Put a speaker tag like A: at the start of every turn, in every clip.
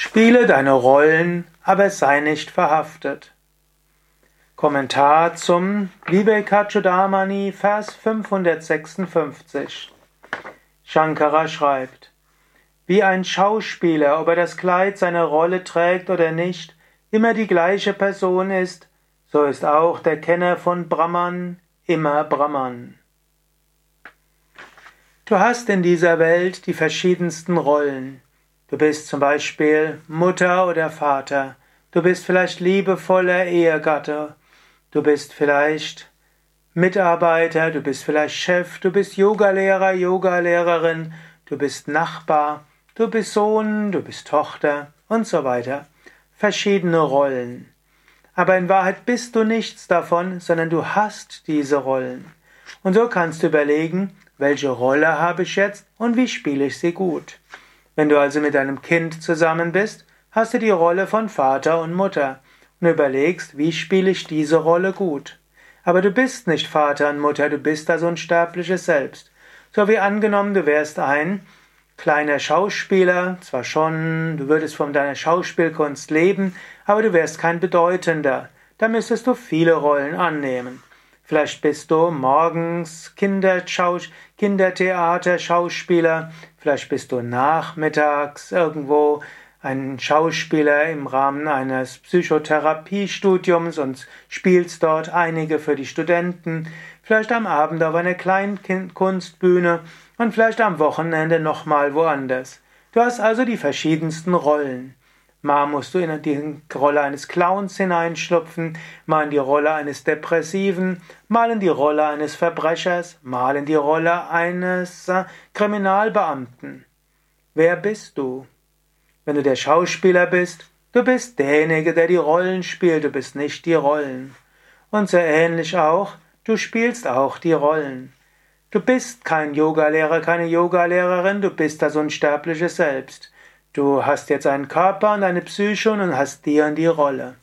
A: Spiele deine Rollen, aber sei nicht verhaftet. Kommentar zum Vivekachudamani, Vers 556. Shankara schreibt, wie ein Schauspieler, ob er das Kleid seiner Rolle trägt oder nicht, immer die gleiche Person ist, so ist auch der Kenner von Brahman immer Brahman. Du hast in dieser Welt die verschiedensten Rollen. Du bist zum Beispiel Mutter oder Vater. Du bist vielleicht liebevoller Ehegatte. Du bist vielleicht Mitarbeiter, du bist vielleicht Chef, du bist Yogalehrer, Yogalehrerin, du bist Nachbar, du bist Sohn, du bist Tochter und so weiter. Verschiedene Rollen. Aber in Wahrheit bist du nichts davon, sondern du hast diese Rollen. Und so kannst du überlegen, welche Rolle habe ich jetzt und wie spiele ich sie gut. Wenn du also mit deinem Kind zusammen bist, hast du die Rolle von Vater und Mutter und überlegst, wie spiele ich diese Rolle gut. Aber du bist nicht Vater und Mutter, du bist das unsterbliche Selbst. So wie angenommen, du wärst ein kleiner Schauspieler, zwar schon, du würdest von deiner Schauspielkunst leben, aber du wärst kein bedeutender. Da müsstest du viele Rollen annehmen. Vielleicht bist du morgens Kindertheater, Schauspieler, vielleicht bist du nachmittags irgendwo ein Schauspieler im Rahmen eines Psychotherapiestudiums und spielst dort einige für die Studenten, vielleicht am Abend auf einer Kleinkunstbühne und vielleicht am Wochenende nochmal woanders. Du hast also die verschiedensten Rollen. Mal musst du in die Rolle eines Clowns hineinschlupfen, mal in die Rolle eines Depressiven, mal in die Rolle eines Verbrechers, mal in die Rolle eines äh, Kriminalbeamten. Wer bist du? Wenn du der Schauspieler bist, du bist derjenige, der die Rollen spielt, du bist nicht die Rollen. Und so ähnlich auch, du spielst auch die Rollen. Du bist kein Yogalehrer, keine Yogalehrerin, du bist das unsterbliche Selbst. Du hast jetzt einen Körper und eine Psyche und hast dir und die Rolle.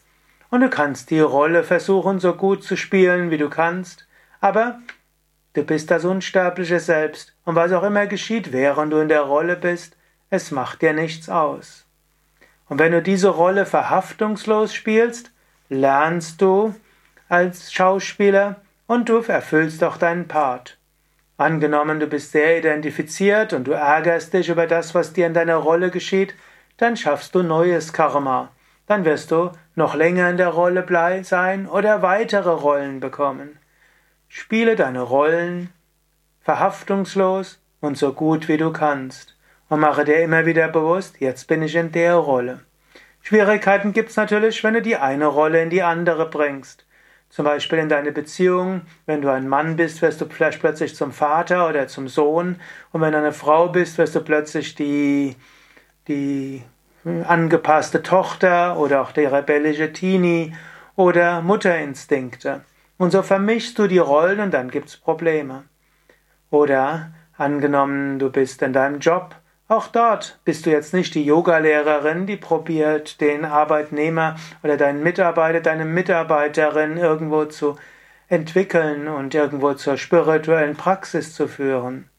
A: Und du kannst die Rolle versuchen, so gut zu spielen, wie du kannst, aber du bist das unsterbliche Selbst. Und was auch immer geschieht, während du in der Rolle bist, es macht dir nichts aus. Und wenn du diese Rolle verhaftungslos spielst, lernst du als Schauspieler und du erfüllst auch deinen Part. Angenommen, du bist sehr identifiziert und du ärgerst dich über das, was dir in deiner Rolle geschieht, dann schaffst du neues Karma. Dann wirst du noch länger in der Rolle sein oder weitere Rollen bekommen. Spiele deine Rollen verhaftungslos und so gut wie du kannst. Und mache dir immer wieder bewusst, jetzt bin ich in der Rolle. Schwierigkeiten gibt's natürlich, wenn du die eine Rolle in die andere bringst. Zum Beispiel in deine Beziehung, wenn du ein Mann bist, wirst du vielleicht plötzlich zum Vater oder zum Sohn. Und wenn du eine Frau bist, wirst du plötzlich die, die angepasste Tochter oder auch die rebellische Teenie oder Mutterinstinkte. Und so vermischst du die Rollen und dann gibt's Probleme. Oder angenommen, du bist in deinem Job auch dort bist du jetzt nicht die Yogalehrerin, die probiert, den Arbeitnehmer oder deinen Mitarbeiter, deine Mitarbeiterin irgendwo zu entwickeln und irgendwo zur spirituellen Praxis zu führen.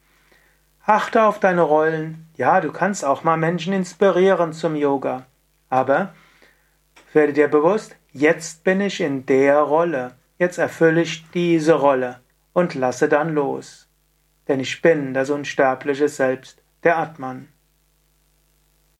A: Achte auf deine Rollen. Ja, du kannst auch mal Menschen inspirieren zum Yoga. Aber werde dir bewusst, jetzt bin ich in der Rolle. Jetzt erfülle ich diese Rolle und lasse dann los. Denn ich bin das unsterbliche Selbst der Atman.